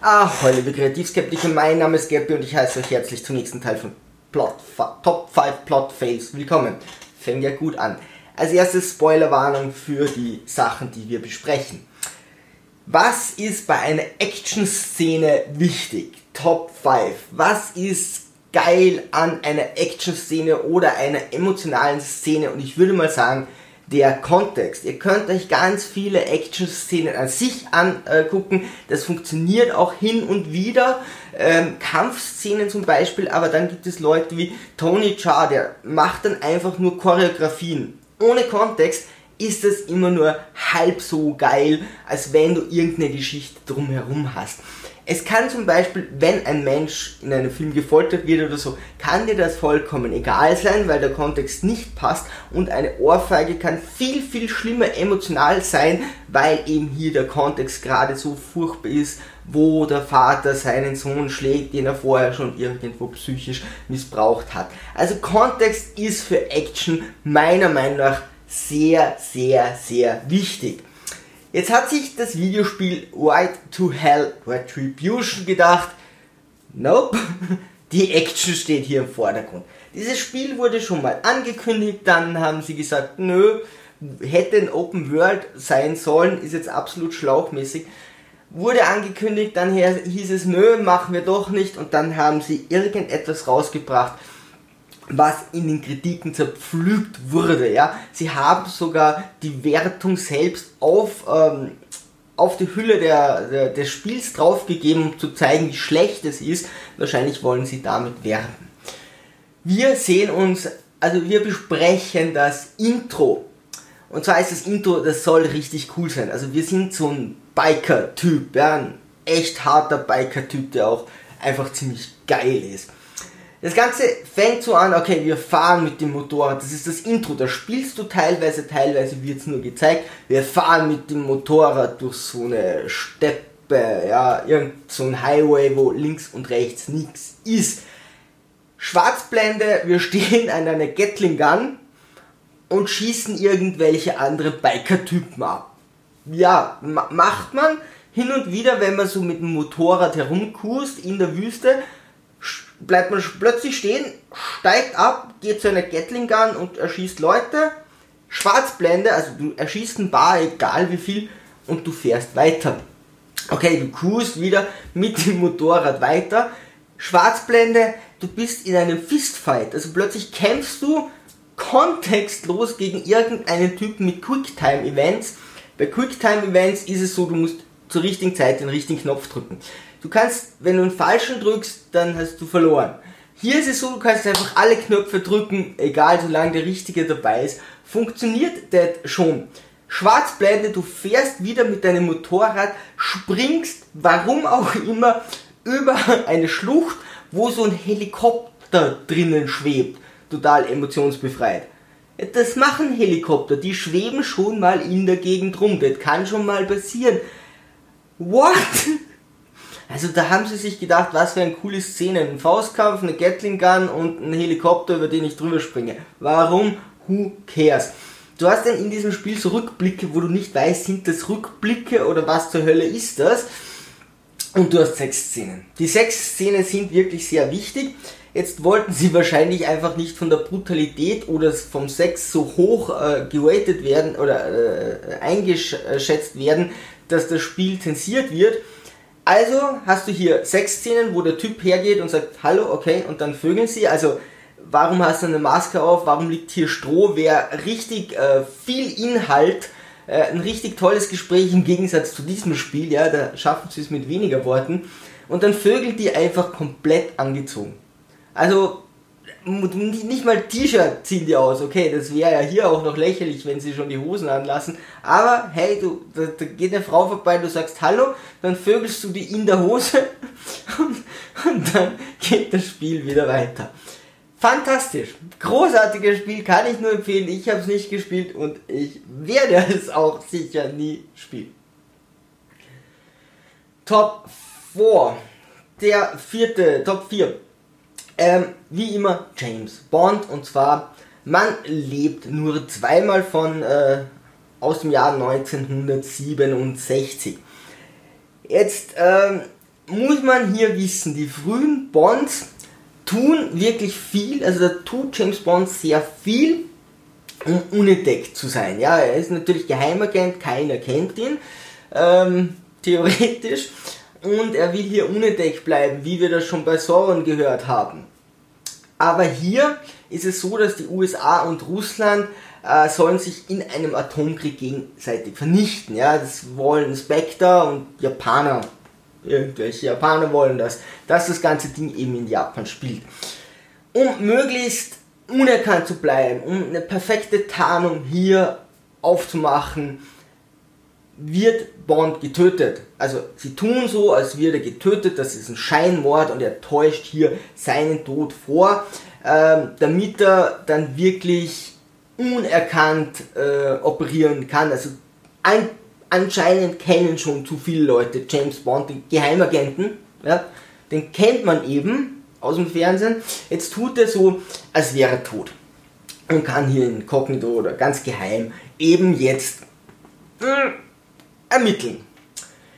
Ahoi, liebe Kreativskeptiker, mein Name ist Gappy und ich heiße euch herzlich zum nächsten Teil von Plot, Top 5 Plot Fails. Willkommen. Fängt ja gut an. Als erstes Spoilerwarnung für die Sachen, die wir besprechen. Was ist bei einer Action-Szene wichtig? Top 5. Was ist geil an einer Action-Szene oder einer emotionalen Szene? Und ich würde mal sagen, der Kontext. Ihr könnt euch ganz viele Action-Szenen an sich angucken. Das funktioniert auch hin und wieder. Ähm, Kampfszenen zum Beispiel, aber dann gibt es Leute wie Tony Jaa, der macht dann einfach nur Choreografien. Ohne Kontext ist es immer nur halb so geil, als wenn du irgendeine Geschichte drumherum hast. Es kann zum Beispiel, wenn ein Mensch in einem Film gefoltert wird oder so, kann dir das vollkommen egal sein, weil der Kontext nicht passt und eine Ohrfeige kann viel, viel schlimmer emotional sein, weil eben hier der Kontext gerade so furchtbar ist, wo der Vater seinen Sohn schlägt, den er vorher schon irgendwo psychisch missbraucht hat. Also Kontext ist für Action meiner Meinung nach sehr, sehr, sehr wichtig. Jetzt hat sich das Videospiel White to Hell Retribution gedacht, nope, die Action steht hier im Vordergrund. Dieses Spiel wurde schon mal angekündigt, dann haben sie gesagt, nö, hätte ein Open World sein sollen, ist jetzt absolut schlauchmäßig. Wurde angekündigt, dann hieß es, nö, machen wir doch nicht und dann haben sie irgendetwas rausgebracht, was in den Kritiken zerpflügt wurde. Ja? Sie haben sogar die Wertung selbst auf, ähm, auf die Hülle der, der, des Spiels draufgegeben, um zu zeigen, wie schlecht es ist. Wahrscheinlich wollen sie damit werben. Wir sehen uns, also wir besprechen das Intro. Und zwar ist das Intro, das soll richtig cool sein. Also wir sind so ein Biker-Typ, ja, ein echt harter Biker-Typ, der auch einfach ziemlich geil ist. Das Ganze fängt so an, okay, wir fahren mit dem Motorrad. Das ist das Intro. Da spielst du teilweise, teilweise wird es nur gezeigt. Wir fahren mit dem Motorrad durch so eine Steppe, ja, irgend so ein Highway, wo links und rechts nichts ist. Schwarzblende, wir stehen an einer Gatling Gun und schießen irgendwelche andere Biker-Typen ab. Ja, macht man hin und wieder, wenn man so mit dem Motorrad herumkurst in der Wüste bleibt man plötzlich stehen, steigt ab, geht zu einer Gatling Gun und erschießt Leute. Schwarzblende, also du erschießt ein Bar, egal wie viel, und du fährst weiter. Okay, du cruist wieder mit dem Motorrad weiter. Schwarzblende, du bist in einem Fistfight. Also plötzlich kämpfst du kontextlos gegen irgendeinen Typen mit Quicktime-Events. Bei Quicktime-Events ist es so, du musst zur richtigen Zeit den richtigen Knopf drücken. Du kannst, wenn du einen falschen drückst, dann hast du verloren. Hier ist es so, du kannst einfach alle Knöpfe drücken, egal solange der richtige dabei ist. Funktioniert das schon. Schwarzblende, du fährst wieder mit deinem Motorrad, springst, warum auch immer, über eine Schlucht, wo so ein Helikopter drinnen schwebt. Total emotionsbefreit. Das machen Helikopter, die schweben schon mal in der Gegend rum. Das kann schon mal passieren. What? Also da haben sie sich gedacht, was für eine coole Szene. Ein Faustkampf, eine Gatling Gun und ein Helikopter, über den ich drüber springe. Warum? Who cares? Du hast dann in diesem Spiel so Rückblicke, wo du nicht weißt, sind das Rückblicke oder was zur Hölle ist das? Und du hast sechs Szenen. Die sechs Szenen sind wirklich sehr wichtig. Jetzt wollten sie wahrscheinlich einfach nicht von der Brutalität oder vom Sex so hoch äh, geratet werden oder äh, eingeschätzt werden, dass das Spiel zensiert wird also hast du hier sechs Szenen, wo der Typ hergeht und sagt, hallo, okay, und dann vögeln sie. Also warum hast du eine Maske auf? Warum liegt hier Stroh? Wäre richtig äh, viel Inhalt, äh, ein richtig tolles Gespräch im Gegensatz zu diesem Spiel, ja, da schaffen sie es mit weniger Worten. Und dann vögelt die einfach komplett angezogen. Also nicht mal T-Shirt ziehen die aus. Okay, das wäre ja hier auch noch lächerlich, wenn sie schon die Hosen anlassen. Aber hey, du, da, da geht eine Frau vorbei, du sagst Hallo, dann vögelst du die in der Hose und, und dann geht das Spiel wieder weiter. Fantastisch. Großartiges Spiel, kann ich nur empfehlen. Ich habe es nicht gespielt und ich werde es auch sicher nie spielen. Top 4. Der vierte, Top 4 ähm, wie immer James Bond und zwar man lebt nur zweimal von äh, aus dem Jahr 1967. Jetzt ähm, muss man hier wissen, die frühen Bonds tun wirklich viel, also da tut James Bond sehr viel, um unentdeckt zu sein. Ja, er ist natürlich Geheimagent, keiner kennt ihn, ähm, theoretisch, und er will hier unentdeckt bleiben, wie wir das schon bei Sauron gehört haben. Aber hier ist es so, dass die USA und Russland äh, sollen sich in einem Atomkrieg gegenseitig vernichten. Ja, das wollen Spectre und Japaner. Irgendwelche Japaner wollen das, dass das ganze Ding eben in Japan spielt. Um möglichst unerkannt zu bleiben, um eine perfekte Tarnung hier aufzumachen, wird Bond getötet. Also sie tun so, als würde er getötet, das ist ein Scheinmord und er täuscht hier seinen Tod vor, ähm, damit er dann wirklich unerkannt äh, operieren kann. Also ein, anscheinend kennen schon zu viele Leute James Bond, den Geheimagenten, ja, den kennt man eben aus dem Fernsehen. Jetzt tut er so, als wäre er tot und kann hier in Cognito oder ganz geheim eben jetzt äh, ermitteln.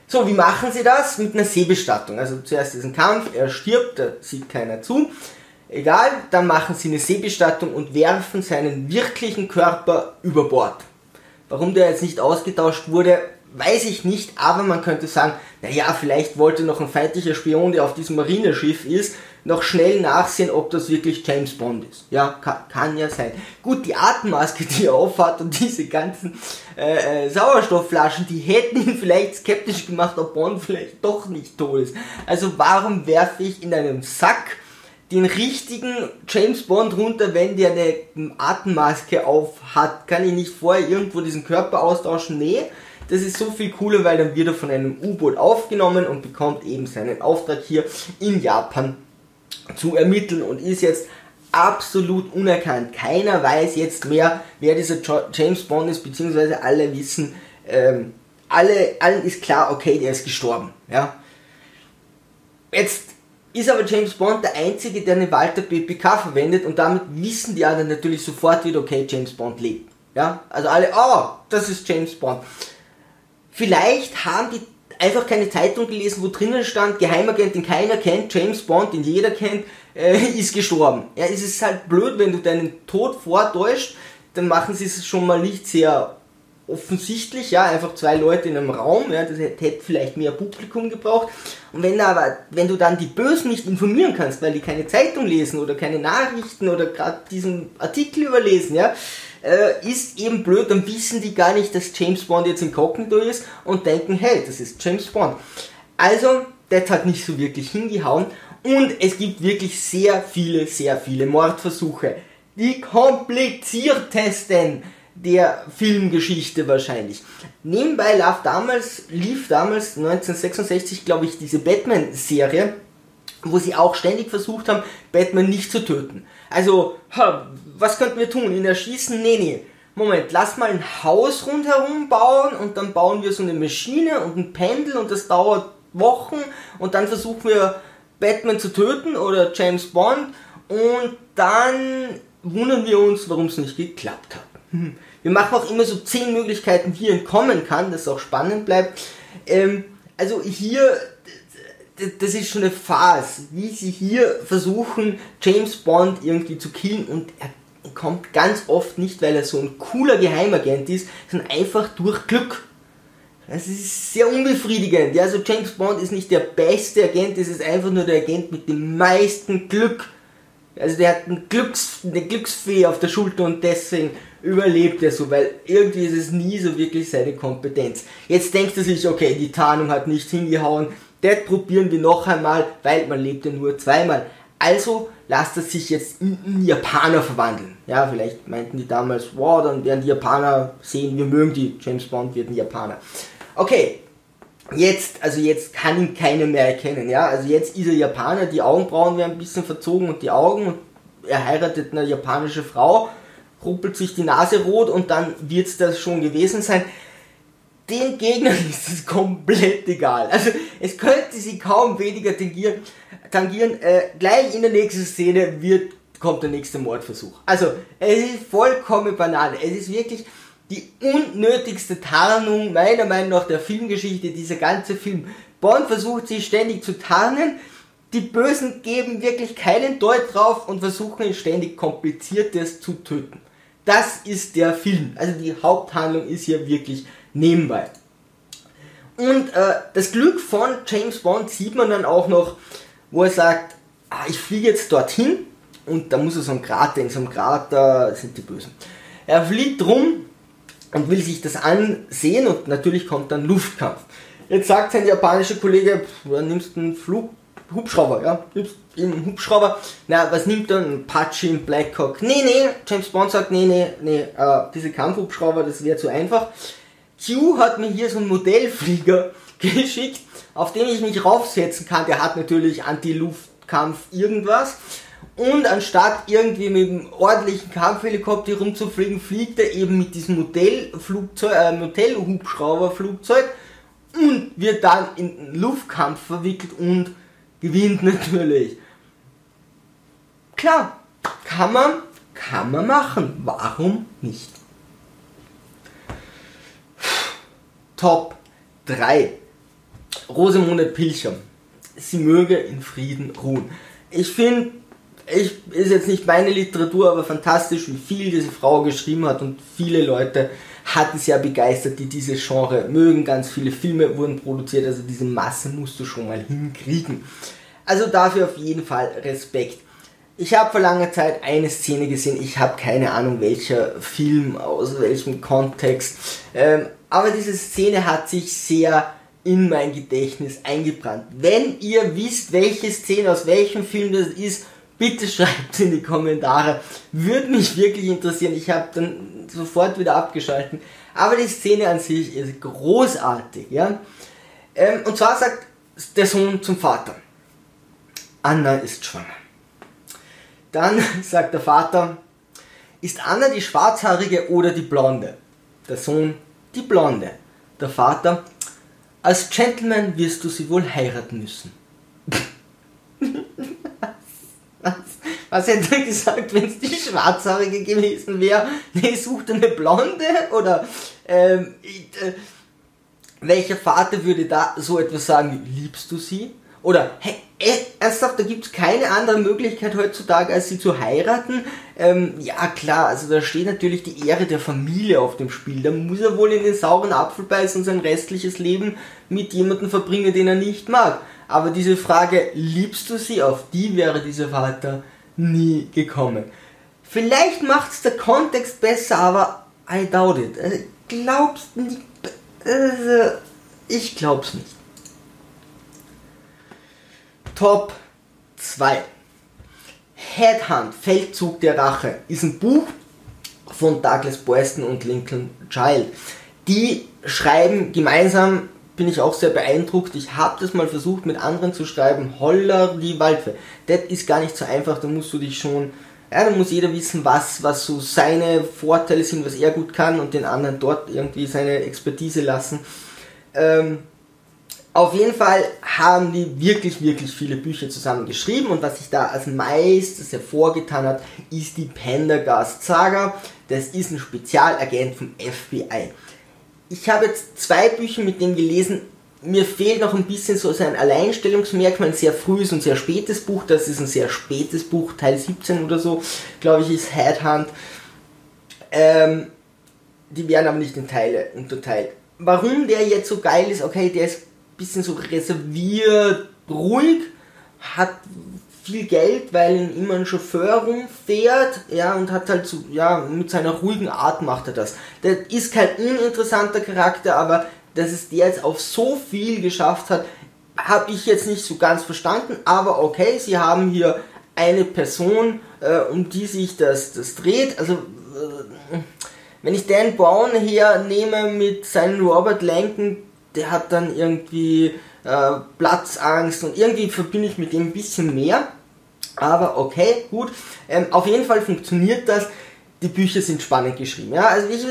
So, wie machen sie das? Mit einer Seebestattung. Also zuerst diesen Kampf, er stirbt, da sieht keiner zu. Egal, dann machen sie eine Seebestattung und werfen seinen wirklichen Körper über Bord. Warum der jetzt nicht ausgetauscht wurde, weiß ich nicht, aber man könnte sagen, naja, vielleicht wollte noch ein feindlicher Spion, der auf diesem Marineschiff ist, noch schnell nachsehen, ob das wirklich James Bond ist. Ja, kann, kann ja sein. Gut, die Atemmaske, die er aufhat und diese ganzen äh, äh, Sauerstoffflaschen, die hätten ihn vielleicht skeptisch gemacht, ob Bond vielleicht doch nicht tot ist. Also warum werfe ich in einem Sack den richtigen James Bond runter, wenn der eine Atemmaske auf hat? Kann ich nicht vorher irgendwo diesen Körper austauschen? Nee. Das ist so viel cooler, weil dann wird er von einem U-Boot aufgenommen und bekommt eben seinen Auftrag hier in Japan zu ermitteln und ist jetzt absolut unerkannt. Keiner weiß jetzt mehr, wer dieser James Bond ist, beziehungsweise alle wissen, ähm, alle, allen ist klar, okay, der ist gestorben. Ja. Jetzt ist aber James Bond der Einzige, der eine Walter PPK verwendet und damit wissen die anderen natürlich sofort wieder, okay, James Bond lebt. Ja, also alle, oh, das ist James Bond. Vielleicht haben die einfach keine Zeitung gelesen, wo drinnen stand, Geheimagent, den keiner kennt, James Bond, den jeder kennt, äh, ist gestorben. Ja, es ist halt blöd, wenn du deinen Tod vortäuscht, dann machen sie es schon mal nicht sehr offensichtlich, ja, einfach zwei Leute in einem Raum, ja, das hätte vielleicht mehr Publikum gebraucht. Und wenn aber, wenn du dann die Bösen nicht informieren kannst, weil die keine Zeitung lesen oder keine Nachrichten oder gerade diesen Artikel überlesen, ja, äh, ist eben blöd, dann wissen die gar nicht, dass James Bond jetzt inkognito ist und denken, hey, das ist James Bond. Also, das hat nicht so wirklich hingehauen und es gibt wirklich sehr viele, sehr viele Mordversuche. Die kompliziertesten der Filmgeschichte wahrscheinlich. Nebenbei lief damals, lief damals 1966, glaube ich, diese Batman-Serie, wo sie auch ständig versucht haben, Batman nicht zu töten. Also, was könnten wir tun? Ihn erschießen? Nee, nee. Moment, lass mal ein Haus rundherum bauen und dann bauen wir so eine Maschine und ein Pendel und das dauert Wochen und dann versuchen wir Batman zu töten oder James Bond und dann wundern wir uns, warum es nicht geklappt hat. Hm. Wir machen auch immer so zehn Möglichkeiten, wie entkommen kann, dass es auch spannend bleibt. Ähm, also hier, das ist schon eine Farce, wie sie hier versuchen, James Bond irgendwie zu killen und er kommt ganz oft nicht, weil er so ein cooler Geheimagent ist, sondern einfach durch Glück. Das ist sehr unbefriedigend. Ja, also James Bond ist nicht der beste Agent, es ist einfach nur der Agent mit dem meisten Glück. Also der hat einen Glücks, eine Glücksfee auf der Schulter und deswegen überlebt er so, weil irgendwie ist es nie so wirklich seine Kompetenz. Jetzt denkt er sich, okay, die Tarnung hat nicht hingehauen, das probieren wir noch einmal, weil man lebt ja nur zweimal. Also lasst er sich jetzt in, in Japaner verwandeln. Ja, vielleicht meinten die damals, wow, dann werden die Japaner sehen, wir mögen die, James Bond wird ein Japaner. Okay, jetzt, also jetzt kann ihn keiner mehr erkennen, ja, also jetzt ist er Japaner, die Augenbrauen werden ein bisschen verzogen und die Augen und er heiratet eine japanische Frau, ruppelt sich die Nase rot und dann wird es das schon gewesen sein den Gegnern ist es komplett egal. Also es könnte sie kaum weniger tangieren. tangieren. Äh, gleich in der nächsten Szene wird, kommt der nächste Mordversuch. Also es ist vollkommen banal. Es ist wirklich die unnötigste Tarnung meiner Meinung nach der Filmgeschichte. Dieser ganze Film Bond versucht sich ständig zu tarnen, die Bösen geben wirklich keinen Deut drauf und versuchen ständig kompliziertes zu töten. Das ist der Film. Also die Haupthandlung ist hier wirklich nebenbei. Und äh, das Glück von James Bond sieht man dann auch noch, wo er sagt, ah, ich fliege jetzt dorthin und da muss er so ein Krater, in so einem Krater sind die Bösen. Er fliegt rum und will sich das ansehen und natürlich kommt dann Luftkampf. Jetzt sagt sein japanischer Kollege, du nimmst einen Flug, Hubschrauber, ja, nimmst einen Hubschrauber, na, was nimmt er? Ein Apache, ein Blackhawk? Nee, nee, James Bond sagt, nee, nee, nee, äh, diese Kampfhubschrauber, das wäre zu einfach. Q hat mir hier so einen Modellflieger geschickt, auf den ich mich raufsetzen kann. Der hat natürlich Anti-Luftkampf irgendwas. Und anstatt irgendwie mit einem ordentlichen Kampfhelikopter rumzufliegen, fliegt er eben mit diesem Modellflugzeug, äh, Modellhubschrauberflugzeug und wird dann in Luftkampf verwickelt und gewinnt natürlich. Klar, kann man, kann man machen. Warum nicht? Top 3. Rosemunde Pilcher. Sie möge in Frieden ruhen. Ich finde, ich, ist jetzt nicht meine Literatur, aber fantastisch, wie viel diese Frau geschrieben hat und viele Leute hatten sie ja begeistert, die dieses Genre mögen. Ganz viele Filme wurden produziert, also diese Masse musst du schon mal hinkriegen. Also dafür auf jeden Fall Respekt. Ich habe vor langer Zeit eine Szene gesehen, ich habe keine Ahnung welcher Film, aus welchem Kontext, ähm, aber diese Szene hat sich sehr in mein Gedächtnis eingebrannt. Wenn ihr wisst, welche Szene aus welchem Film das ist, bitte schreibt in die Kommentare. Würde mich wirklich interessieren. Ich habe dann sofort wieder abgeschalten. Aber die Szene an sich ist großartig. Ja? Ähm, und zwar sagt der Sohn zum Vater, Anna ist schwanger. Dann sagt der Vater, ist Anna die schwarzhaarige oder die blonde? Der Sohn, die blonde. Der Vater, als Gentleman wirst du sie wohl heiraten müssen. was, was hätte er gesagt, wenn es die Schwarzhaarige gewesen wäre? Nee, sucht eine Blonde? Oder ähm, äh, welcher Vater würde da so etwas sagen? Liebst du sie? Oder, hey, äh, ernsthaft, da gibt es keine andere Möglichkeit heutzutage, als sie zu heiraten. Ähm, ja, klar, also da steht natürlich die Ehre der Familie auf dem Spiel. Da muss er wohl in den sauren Apfel beißen und sein restliches Leben mit jemandem verbringen, den er nicht mag. Aber diese Frage, liebst du sie, auf die wäre dieser Vater nie gekommen. Vielleicht macht es der Kontext besser, aber I doubt it. Also, glaubst nicht. Also, ich glaub's nicht. Top 2. Headhunt, Feldzug der Rache, ist ein Buch von Douglas Boyston und Lincoln Child. Die schreiben gemeinsam, bin ich auch sehr beeindruckt. Ich habe das mal versucht mit anderen zu schreiben. Holler die Waldfee. Das ist gar nicht so einfach, da musst du dich schon, ja, da muss jeder wissen, was, was so seine Vorteile sind, was er gut kann und den anderen dort irgendwie seine Expertise lassen. Ähm, auf jeden Fall haben die wirklich, wirklich viele Bücher zusammen geschrieben und was sich da als meistes hervorgetan hat, ist die Pendergast Saga. Das ist ein Spezialagent vom FBI. Ich habe jetzt zwei Bücher mit dem gelesen. Mir fehlt noch ein bisschen so sein Alleinstellungsmerkmal, ein sehr frühes und sehr spätes Buch. Das ist ein sehr spätes Buch, Teil 17 oder so, glaube ich, ist Headhunt. Ähm, die werden aber nicht in Teile unterteilt. Warum der jetzt so geil ist, okay, der ist bisschen so reserviert, ruhig, hat viel Geld, weil ihn immer ein Chauffeur rumfährt, ja, und hat halt so, ja, mit seiner ruhigen Art macht er das. Der ist kein uninteressanter Charakter, aber dass es der jetzt auf so viel geschafft hat, habe ich jetzt nicht so ganz verstanden, aber okay, sie haben hier eine Person, äh, um die sich das, das dreht, also äh, wenn ich Dan Brown hernehme mit seinem Robert Lanken, der hat dann irgendwie äh, Platzangst und irgendwie verbinde ich mit dem ein bisschen mehr. Aber okay, gut. Ähm, auf jeden Fall funktioniert das. Die Bücher sind spannend geschrieben. Ja, also ich,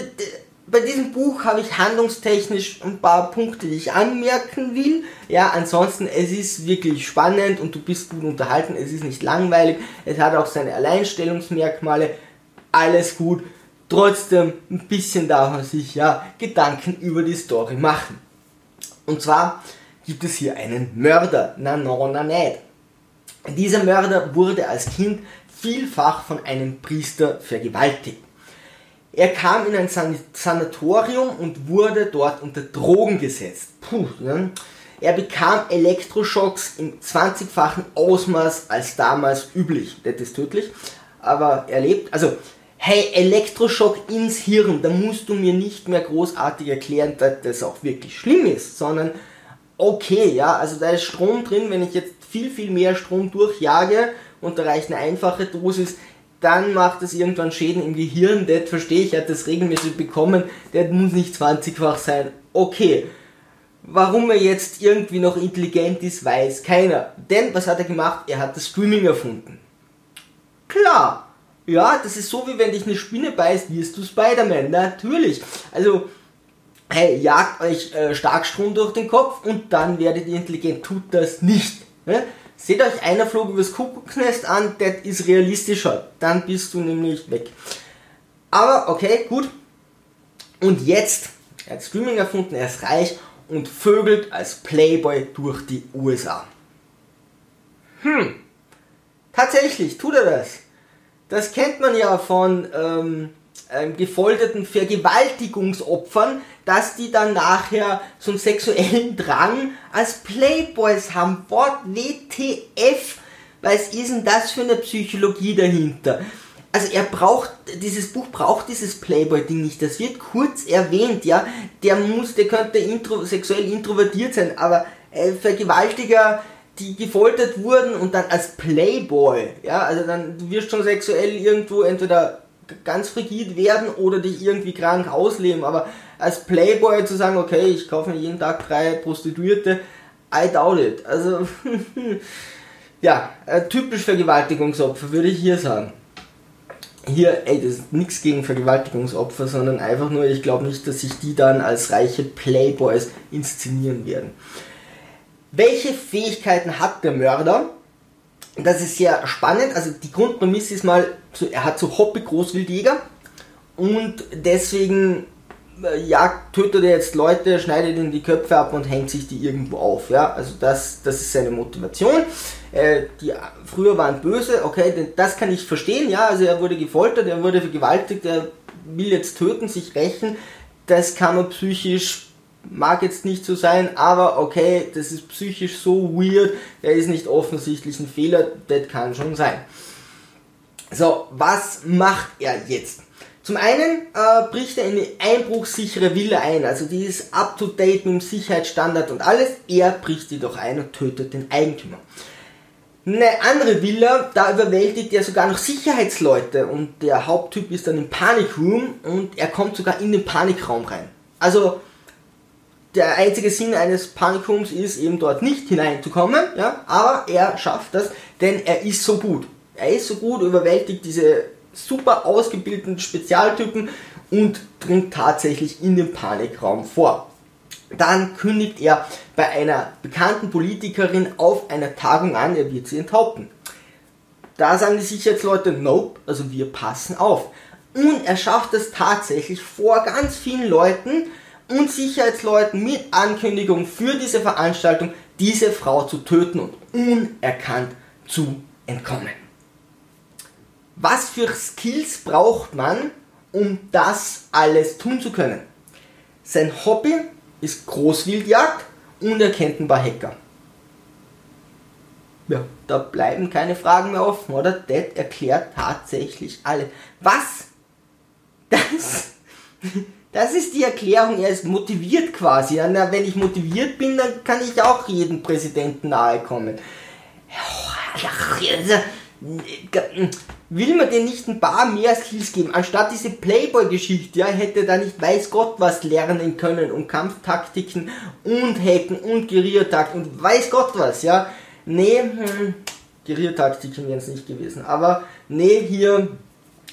bei diesem Buch habe ich handlungstechnisch ein paar Punkte, die ich anmerken will. Ja, ansonsten, es ist wirklich spannend und du bist gut unterhalten. Es ist nicht langweilig. Es hat auch seine Alleinstellungsmerkmale. Alles gut. Trotzdem, ein bisschen darf man sich ja Gedanken über die Story machen. Und zwar gibt es hier einen Mörder. Na, no, na, nicht. Dieser Mörder wurde als Kind vielfach von einem Priester vergewaltigt. Er kam in ein Sanatorium und wurde dort unter Drogen gesetzt. Puh, ne? Er bekam Elektroschocks im 20-fachen Ausmaß als damals üblich. Das ist tödlich, aber er lebt. Also, hey, Elektroschock ins Hirn, da musst du mir nicht mehr großartig erklären, dass das auch wirklich schlimm ist, sondern okay, ja, also da ist Strom drin, wenn ich jetzt viel, viel mehr Strom durchjage und da reicht eine einfache Dosis, dann macht das irgendwann Schäden im Gehirn, das verstehe ich, er hat das regelmäßig bekommen, der muss nicht 20-fach sein, okay. Warum er jetzt irgendwie noch intelligent ist, weiß keiner. Denn was hat er gemacht? Er hat das Streaming erfunden. Klar. Ja, das ist so wie wenn dich eine Spinne beißt, wirst du Spider-Man. Natürlich. Also, hey, jagt euch äh, Starkstrom durch den Kopf und dann werdet ihr intelligent. Tut das nicht. Ne? Seht euch einer flog übers Kuckucksnest an, das ist realistischer. Dann bist du nämlich weg. Aber okay, gut. Und jetzt, er hat Streaming erfunden, er ist reich und vögelt als Playboy durch die USA. Hm, tatsächlich tut er das. Das kennt man ja von ähm, ähm, gefolterten Vergewaltigungsopfern, dass die dann nachher so einen sexuellen Drang als Playboys haben. Wort WTF, was ist denn das für eine Psychologie dahinter? also er braucht, dieses Buch braucht dieses Playboy-Ding nicht. Das wird kurz erwähnt, ja. Der muss, der könnte intro, sexuell introvertiert sein, aber äh, Vergewaltiger, die gefoltert wurden und dann als Playboy, ja, also dann, du wirst schon sexuell irgendwo entweder ganz frigid werden oder dich irgendwie krank ausleben, aber als Playboy zu sagen, okay, ich kaufe mir jeden Tag drei Prostituierte, I doubt it. Also, ja, äh, typisch Vergewaltigungsopfer, würde ich hier sagen hier, ey, das ist nichts gegen Vergewaltigungsopfer, sondern einfach nur, ich glaube nicht, dass sich die dann als reiche Playboys inszenieren werden. Welche Fähigkeiten hat der Mörder? Das ist sehr spannend. Also die Grundprämisse ist mal, er hat so Hobby-Großwildjäger und deswegen äh, jagt, tötet er jetzt Leute, schneidet ihnen die Köpfe ab und hängt sich die irgendwo auf. Ja? Also das, das ist seine Motivation. Äh, die früher waren böse, okay, das kann ich verstehen, ja, also er wurde gefoltert, er wurde vergewaltigt, er will jetzt töten, sich rächen, das kann man psychisch, mag jetzt nicht so sein, aber okay, das ist psychisch so weird, er ist nicht offensichtlich ein Fehler, das kann schon sein. So, was macht er jetzt? Zum einen äh, bricht er in eine einbruchsichere Villa ein, also die ist up to date mit dem Sicherheitsstandard und alles. Er bricht jedoch ein und tötet den Eigentümer. Eine andere Villa, da überwältigt er sogar noch Sicherheitsleute und der Haupttyp ist dann im Panikroom und er kommt sogar in den Panikraum rein. Also der einzige Sinn eines Panikrooms ist eben dort nicht hineinzukommen, ja, aber er schafft das, denn er ist so gut. Er ist so gut, überwältigt diese super ausgebildeten Spezialtypen und dringt tatsächlich in den Panikraum vor. Dann kündigt er bei einer bekannten Politikerin auf einer Tagung an, er wird sie enthaupten. Da sagen die Sicherheitsleute, nope, also wir passen auf. Und er schafft es tatsächlich vor ganz vielen Leuten und Sicherheitsleuten mit Ankündigung für diese Veranstaltung, diese Frau zu töten und unerkannt zu entkommen. Was für Skills braucht man, um das alles tun zu können? Sein Hobby ist Großwildjagd und er kennt ein paar Hacker. Ja, da bleiben keine Fragen mehr offen, oder? Das erklärt tatsächlich alles. Was? Das, das ist die Erklärung, er ist motiviert quasi. Na, wenn ich motiviert bin, dann kann ich auch jedem Präsidenten nahe kommen. Will man dir nicht ein paar mehr Skills geben? Anstatt diese Playboy-Geschichte, ja, hätte da nicht weiß Gott was lernen können und Kampftaktiken und Hacken und Guerillataktiken und weiß Gott was, ja. Nee, hm, Guerillataktiken wären es nicht gewesen. Aber nee, hier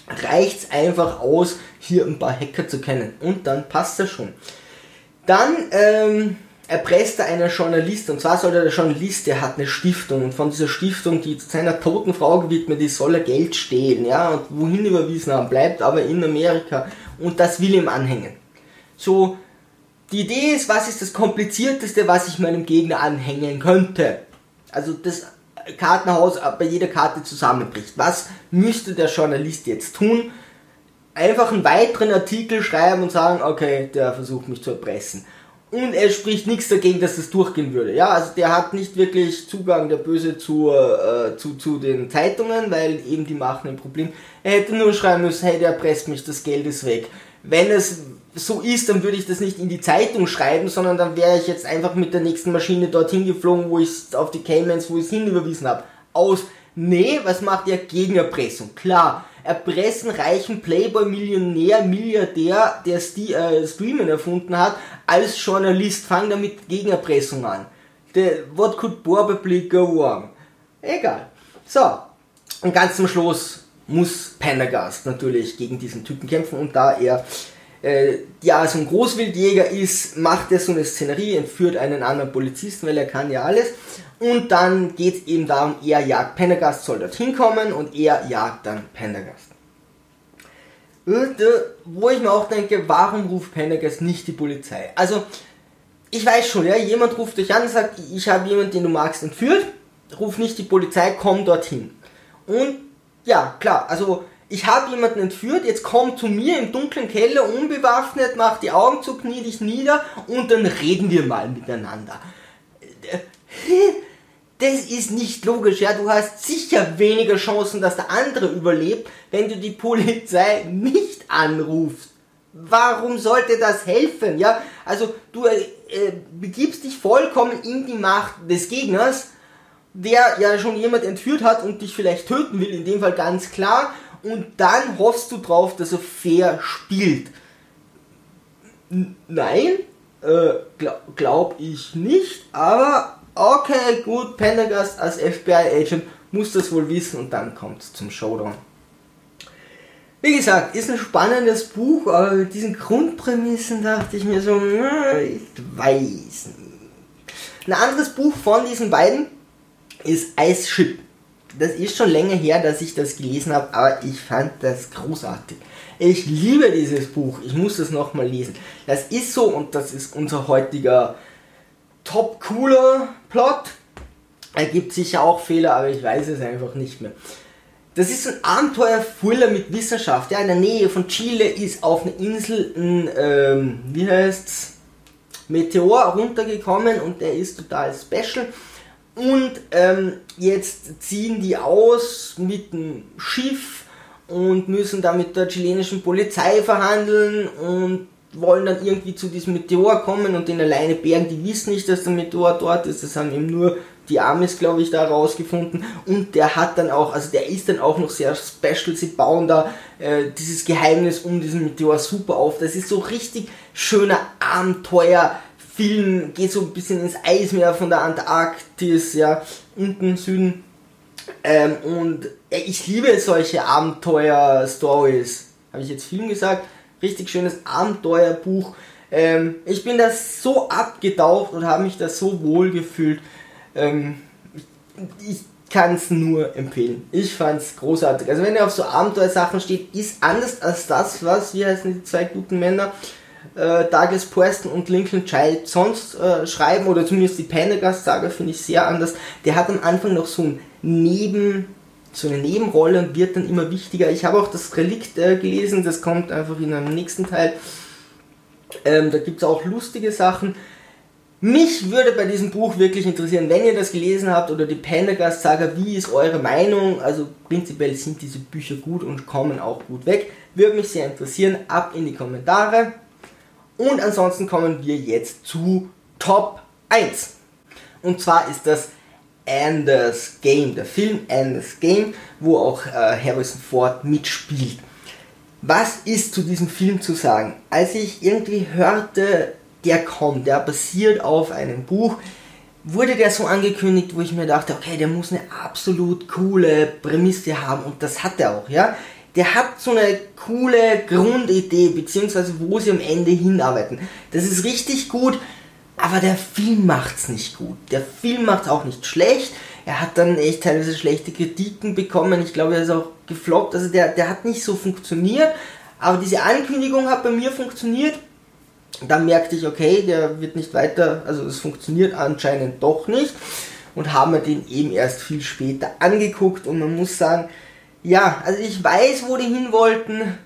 reicht's einfach aus, hier ein paar Hacker zu kennen. Und dann passt das schon. Dann, ähm, erpresste einer Journalist, und zwar soll der Journalist, der hat eine Stiftung, und von dieser Stiftung, die zu seiner toten Frau gewidmet ist, soll er Geld stehlen, ja, und wohin überwiesen haben, bleibt aber in Amerika, und das will ihm anhängen. So, die Idee ist, was ist das komplizierteste, was ich meinem Gegner anhängen könnte? Also das Kartenhaus bei jeder Karte zusammenbricht. Was müsste der Journalist jetzt tun? Einfach einen weiteren Artikel schreiben und sagen, okay, der versucht mich zu erpressen. Und er spricht nichts dagegen, dass das durchgehen würde. Ja, also der hat nicht wirklich Zugang, der Böse, zu, äh, zu, zu den Zeitungen, weil eben die machen ein Problem. Er hätte nur schreiben müssen, hey, der erpresst mich, das Geld ist weg. Wenn es so ist, dann würde ich das nicht in die Zeitung schreiben, sondern dann wäre ich jetzt einfach mit der nächsten Maschine dorthin geflogen, wo ich es auf die Caymans, wo ich es hinüberwiesen habe. Aus, nee, was macht er? Gegenerpressung. Klar, erpressen reichen Playboy-Millionär, Milliardär, der Sti äh, Streamen erfunden hat, als Journalist. Fang damit Gegenerpressung an. The, what could probably go wrong? Egal. So, und ganz zum Schluss muss Pendergast natürlich gegen diesen Typen kämpfen und da er äh, ja so ein Großwildjäger ist, macht er so eine Szenerie, entführt einen anderen Polizisten, weil er kann ja alles. Und dann geht es eben darum, er jagt Pendergast, soll dorthin kommen und er jagt dann Pendergast. Wo ich mir auch denke, warum ruft Pendergast nicht die Polizei? Also, ich weiß schon, ja, jemand ruft dich an und sagt, ich habe jemanden, den du magst, entführt, ruf nicht die Polizei, komm dorthin. Und ja, klar, also ich habe jemanden entführt, jetzt komm zu mir im dunklen Keller unbewaffnet, mach die Augen zu, knie dich nieder und dann reden wir mal miteinander. Das ist nicht logisch, ja. Du hast sicher weniger Chancen, dass der andere überlebt, wenn du die Polizei nicht anrufst. Warum sollte das helfen, ja? Also du äh, begibst dich vollkommen in die Macht des Gegners der ja schon jemand entführt hat und dich vielleicht töten will, in dem Fall ganz klar, und dann hoffst du drauf, dass er fair spielt. N nein, äh, glaub, glaub ich nicht, aber okay, gut, Pendergast als FBI-Agent muss das wohl wissen und dann kommt es zum Showdown. Wie gesagt, ist ein spannendes Buch, aber mit diesen Grundprämissen dachte ich mir so, ich weiß nicht. Ein anderes Buch von diesen beiden ist Ice Ship. Das ist schon länger her, dass ich das gelesen habe, aber ich fand das großartig. Ich liebe dieses Buch. Ich muss es nochmal lesen. Das ist so und das ist unser heutiger top cooler Plot. Er gibt sicher auch Fehler, aber ich weiß es einfach nicht mehr. Das ist ein Abenteuer-Thriller mit Wissenschaft. Ja, in der Nähe von Chile ist auf einer Insel ein, ähm, wie heißt's, Meteor runtergekommen und der ist total special. Und ähm, jetzt ziehen die aus mit dem Schiff und müssen da mit der chilenischen Polizei verhandeln und wollen dann irgendwie zu diesem Meteor kommen und den alleine bergen. Die wissen nicht, dass der Meteor dort ist. Das haben eben nur die Amis, glaube ich, da rausgefunden. Und der hat dann auch, also der ist dann auch noch sehr special. Sie bauen da äh, dieses Geheimnis um diesen Meteor super auf. Das ist so richtig schöner Abenteuer. Film geht so ein bisschen ins Eismeer von der Antarktis, ja, unten Süden. Ähm, und äh, ich liebe solche Abenteuer-Stories. Habe ich jetzt Film gesagt? Richtig schönes Abenteuerbuch. Ähm, ich bin da so abgetaucht und habe mich da so wohl gefühlt. Ähm, ich, ich kann es nur empfehlen. Ich fand es großartig. Also wenn ihr auf so Abenteuersachen steht, ist anders als das, was, wie heißen die zwei guten Männer? Äh, Douglas Preston und Lincoln Child sonst äh, schreiben, oder zumindest die Pendergast-Saga finde ich sehr anders. Der hat am Anfang noch so ein Neben, so eine Nebenrolle und wird dann immer wichtiger. Ich habe auch das Relikt äh, gelesen, das kommt einfach in einem nächsten Teil. Ähm, da gibt es auch lustige Sachen. Mich würde bei diesem Buch wirklich interessieren, wenn ihr das gelesen habt oder die Pendergast-Saga, wie ist eure Meinung? Also prinzipiell sind diese Bücher gut und kommen auch gut weg. Würde mich sehr interessieren. Ab in die Kommentare. Und ansonsten kommen wir jetzt zu Top 1. Und zwar ist das Anders Game, der Film Anders Game, wo auch äh, Harrison Ford mitspielt. Was ist zu diesem Film zu sagen? Als ich irgendwie hörte, der kommt, der basiert auf einem Buch, wurde der so angekündigt, wo ich mir dachte, okay, der muss eine absolut coole Prämisse haben und das hat er auch, ja der hat so eine coole Grundidee, beziehungsweise wo sie am Ende hinarbeiten. Das ist richtig gut, aber der Film macht's nicht gut. Der Film macht's auch nicht schlecht. Er hat dann echt teilweise schlechte Kritiken bekommen. Ich glaube, er ist auch gefloppt. Also der, der hat nicht so funktioniert. Aber diese Ankündigung hat bei mir funktioniert. Dann merkte ich, okay, der wird nicht weiter, also es funktioniert anscheinend doch nicht und haben mir den eben erst viel später angeguckt und man muss sagen, ja, also ich weiß, wo die hin wollten,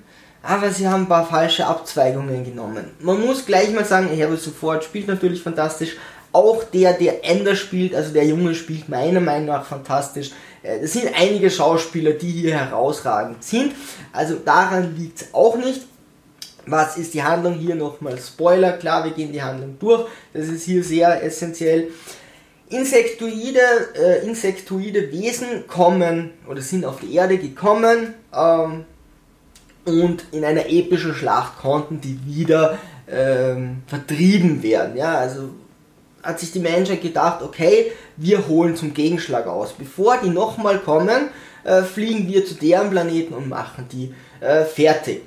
aber sie haben ein paar falsche Abzweigungen genommen. Man muss gleich mal sagen, Herbert sofort spielt natürlich fantastisch. Auch der, der Ender spielt, also der Junge spielt meiner Meinung nach fantastisch. Äh, es sind einige Schauspieler, die hier herausragend sind. Also daran liegt es auch nicht. Was ist die Handlung hier nochmal? Spoiler, klar, wir gehen die Handlung durch. Das ist hier sehr essentiell. Insektoide, äh, insektoide Wesen kommen oder sind auf die Erde gekommen ähm, und in einer epischen Schlacht konnten die wieder ähm, vertrieben werden. Ja, also hat sich die Menschheit gedacht, okay, wir holen zum Gegenschlag aus. Bevor die nochmal kommen, äh, fliegen wir zu deren Planeten und machen die äh, fertig.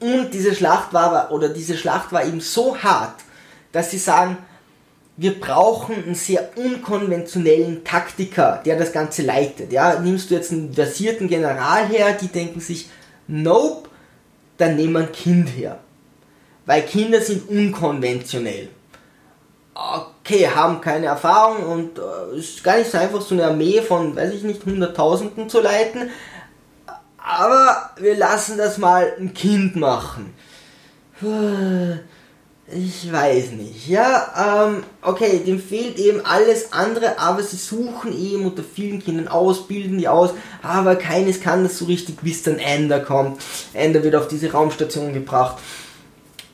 Und diese Schlacht war, oder diese Schlacht war eben so hart, dass sie sagen, wir brauchen einen sehr unkonventionellen Taktiker, der das Ganze leitet. Ja, nimmst du jetzt einen versierten General her, die denken sich, nope, dann nehmen wir ein Kind her. Weil Kinder sind unkonventionell. Okay, haben keine Erfahrung und äh, ist gar nicht so einfach, so eine Armee von, weiß ich nicht, Hunderttausenden zu leiten. Aber wir lassen das mal ein Kind machen. Ich weiß nicht, ja, ähm, okay, dem fehlt eben alles andere, aber sie suchen eben unter vielen Kindern aus, bilden die aus, aber keines kann das so richtig, bis dann Ender kommt. Ender wird auf diese Raumstation gebracht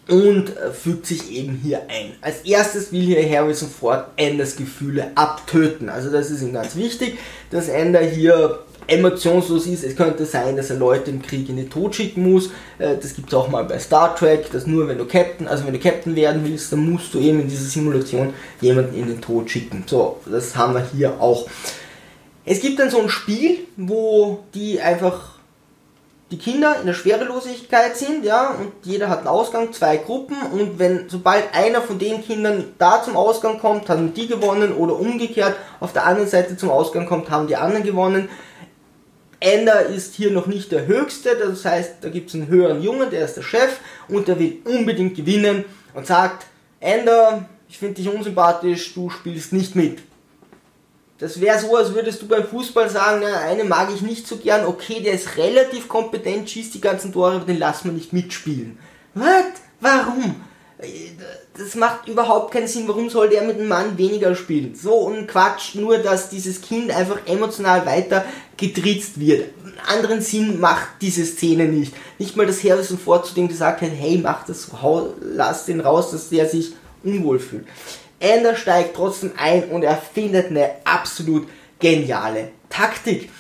und äh, fügt sich eben hier ein. Als erstes will hier Harrison Ford Enders Gefühle abtöten. Also das ist ihm ganz wichtig, dass Ender hier emotionslos ist. Es könnte sein, dass er Leute im Krieg in den Tod schicken muss. Äh, das gibt es auch mal bei Star Trek, dass nur wenn du Captain, also wenn du Captain werden willst, dann musst du eben in dieser Simulation jemanden in den Tod schicken. So, das haben wir hier auch. Es gibt dann so ein Spiel, wo die einfach die Kinder in der Schwerelosigkeit sind, ja, und jeder hat einen Ausgang, zwei Gruppen, und wenn, sobald einer von den Kindern da zum Ausgang kommt, haben die gewonnen, oder umgekehrt auf der anderen Seite zum Ausgang kommt, haben die anderen gewonnen. Ender ist hier noch nicht der Höchste, das heißt, da gibt es einen höheren Jungen, der ist der Chef und der will unbedingt gewinnen und sagt, Ender, ich finde dich unsympathisch, du spielst nicht mit. Das wäre so, als würdest du beim Fußball sagen, na, einen mag ich nicht so gern, okay, der ist relativ kompetent, schießt die ganzen Tore, aber den lassen wir nicht mitspielen. Was? Warum? Das macht überhaupt keinen Sinn. Warum soll der mit einem Mann weniger spielen? So ein Quatsch, nur dass dieses Kind einfach emotional weiter getritzt wird. Anderen Sinn macht diese Szene nicht. Nicht mal, dass Harrison Ford zu dem gesagt hat, hey, mach das, lass den raus, dass der sich unwohl fühlt. Ender steigt trotzdem ein und er findet eine absolut geniale Taktik.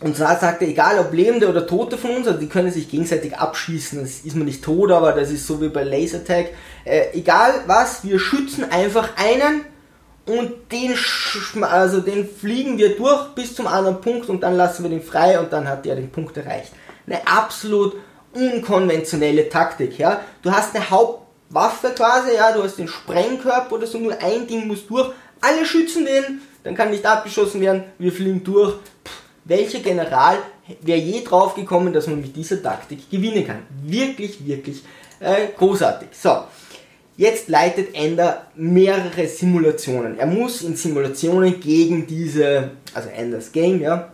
Und zwar sagt er, egal ob Lebende oder Tote von uns, also die können sich gegenseitig abschießen, das ist man nicht tot, aber das ist so wie bei Lasertag. Äh, egal was, wir schützen einfach einen und den, also den fliegen wir durch bis zum anderen Punkt und dann lassen wir den frei und dann hat der den Punkt erreicht. Eine absolut unkonventionelle Taktik, ja. Du hast eine Hauptwaffe quasi, ja, du hast den Sprengkörper oder so, nur ein Ding muss durch, alle schützen den, dann kann nicht abgeschossen werden, wir fliegen durch. Pff, welcher General wäre je drauf gekommen, dass man mit dieser Taktik gewinnen kann? Wirklich, wirklich äh, großartig. So, jetzt leitet Ender mehrere Simulationen. Er muss in Simulationen gegen diese, also Enders Game, ja,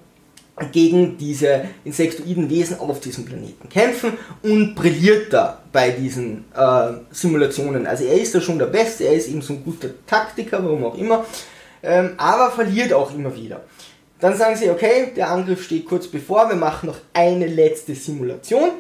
gegen diese insektoiden Wesen auf diesem Planeten kämpfen und brilliert da bei diesen äh, Simulationen. Also er ist da schon der Beste, er ist eben so ein guter Taktiker, warum auch immer, ähm, aber verliert auch immer wieder. Dann sagen sie, okay, der Angriff steht kurz bevor, wir machen noch eine letzte Simulation.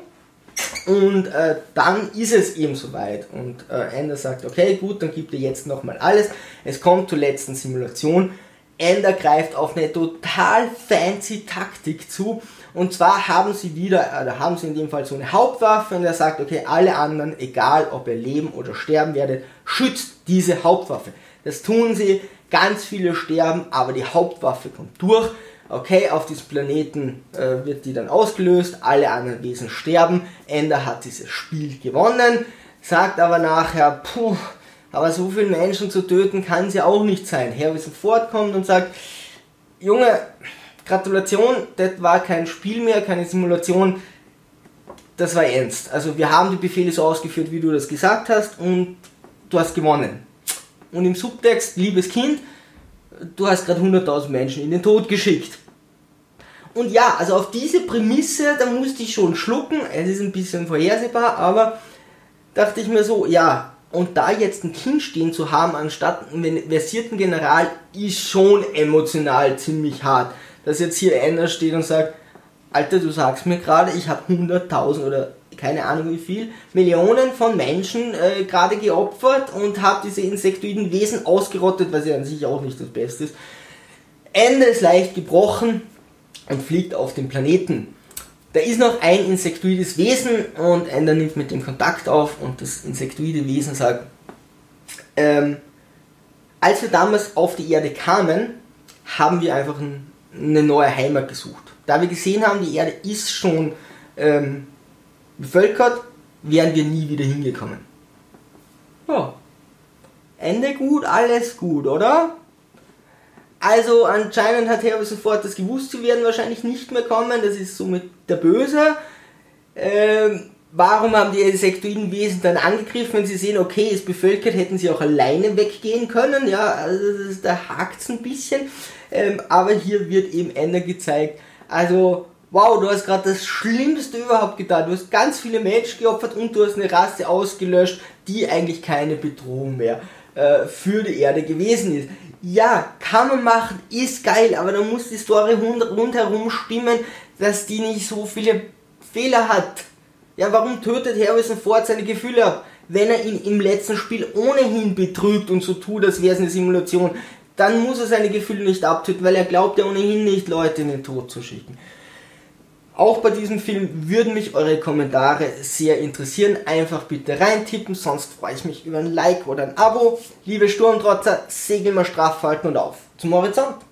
Und äh, dann ist es eben soweit. Und äh, Ender sagt, okay, gut, dann gibt er jetzt nochmal alles. Es kommt zur letzten Simulation. Ender greift auf eine total fancy Taktik zu. Und zwar haben sie wieder, oder haben sie in dem Fall so eine Hauptwaffe und er sagt, okay, alle anderen, egal ob ihr leben oder sterben werdet, schützt diese Hauptwaffe. Das tun sie ganz viele sterben, aber die Hauptwaffe kommt durch. Okay, auf diesem Planeten äh, wird die dann ausgelöst, alle anderen Wesen sterben. Ender hat dieses Spiel gewonnen, sagt aber nachher, puh, aber so viele Menschen zu töten kann es ja auch nicht sein. Harrison Ford kommt und sagt, Junge, Gratulation, das war kein Spiel mehr, keine Simulation. das war ernst. Also wir haben die Befehle so ausgeführt, wie du das gesagt hast und du hast gewonnen. Und im Subtext, liebes Kind, du hast gerade 100.000 Menschen in den Tod geschickt. Und ja, also auf diese Prämisse, da musste ich schon schlucken. Es ist ein bisschen vorhersehbar, aber dachte ich mir so, ja, und da jetzt ein Kind stehen zu haben, anstatt einen versierten General, ist schon emotional ziemlich hart. Dass jetzt hier einer steht und sagt, Alter, du sagst mir gerade, ich habe 100.000 oder keine Ahnung wie viel, Millionen von Menschen äh, gerade geopfert und habe diese insektoiden Wesen ausgerottet, was ja an sich auch nicht das Beste ist. Ende ist leicht gebrochen und fliegt auf den Planeten. Da ist noch ein insektoides Wesen und Ender nimmt mit dem Kontakt auf und das insektoide Wesen sagt, ähm, als wir damals auf die Erde kamen, haben wir einfach ein, eine neue Heimat gesucht da wir gesehen haben, die Erde ist schon ähm, bevölkert, wären wir nie wieder hingekommen. Ja. Ende gut, alles gut, oder? Also anscheinend hat Harrison Ford das gewusst, sie werden wahrscheinlich nicht mehr kommen, das ist somit der Böse. Ähm, warum haben die sektoiden Wesen dann angegriffen, wenn sie sehen, okay, ist bevölkert, hätten sie auch alleine weggehen können, ja, also da hakt es ein bisschen. Ähm, aber hier wird eben Ende gezeigt, also, wow, du hast gerade das Schlimmste überhaupt getan. Du hast ganz viele Menschen geopfert und du hast eine Rasse ausgelöscht, die eigentlich keine Bedrohung mehr äh, für die Erde gewesen ist. Ja, kann man machen, ist geil, aber dann muss die Story rundherum stimmen, dass die nicht so viele Fehler hat. Ja, warum tötet Harrison Ford seine Gefühle ab? Wenn er ihn im letzten Spiel ohnehin betrügt und so tut, als wäre es eine Simulation, dann muss er seine Gefühle nicht abtöten, weil er glaubt ja ohnehin nicht, Leute in den Tod zu schicken. Auch bei diesem Film würden mich eure Kommentare sehr interessieren. Einfach bitte reintippen, sonst freue ich mich über ein Like oder ein Abo. Liebe Sturmtrotzer, segel mal straff halten und auf zum Horizont.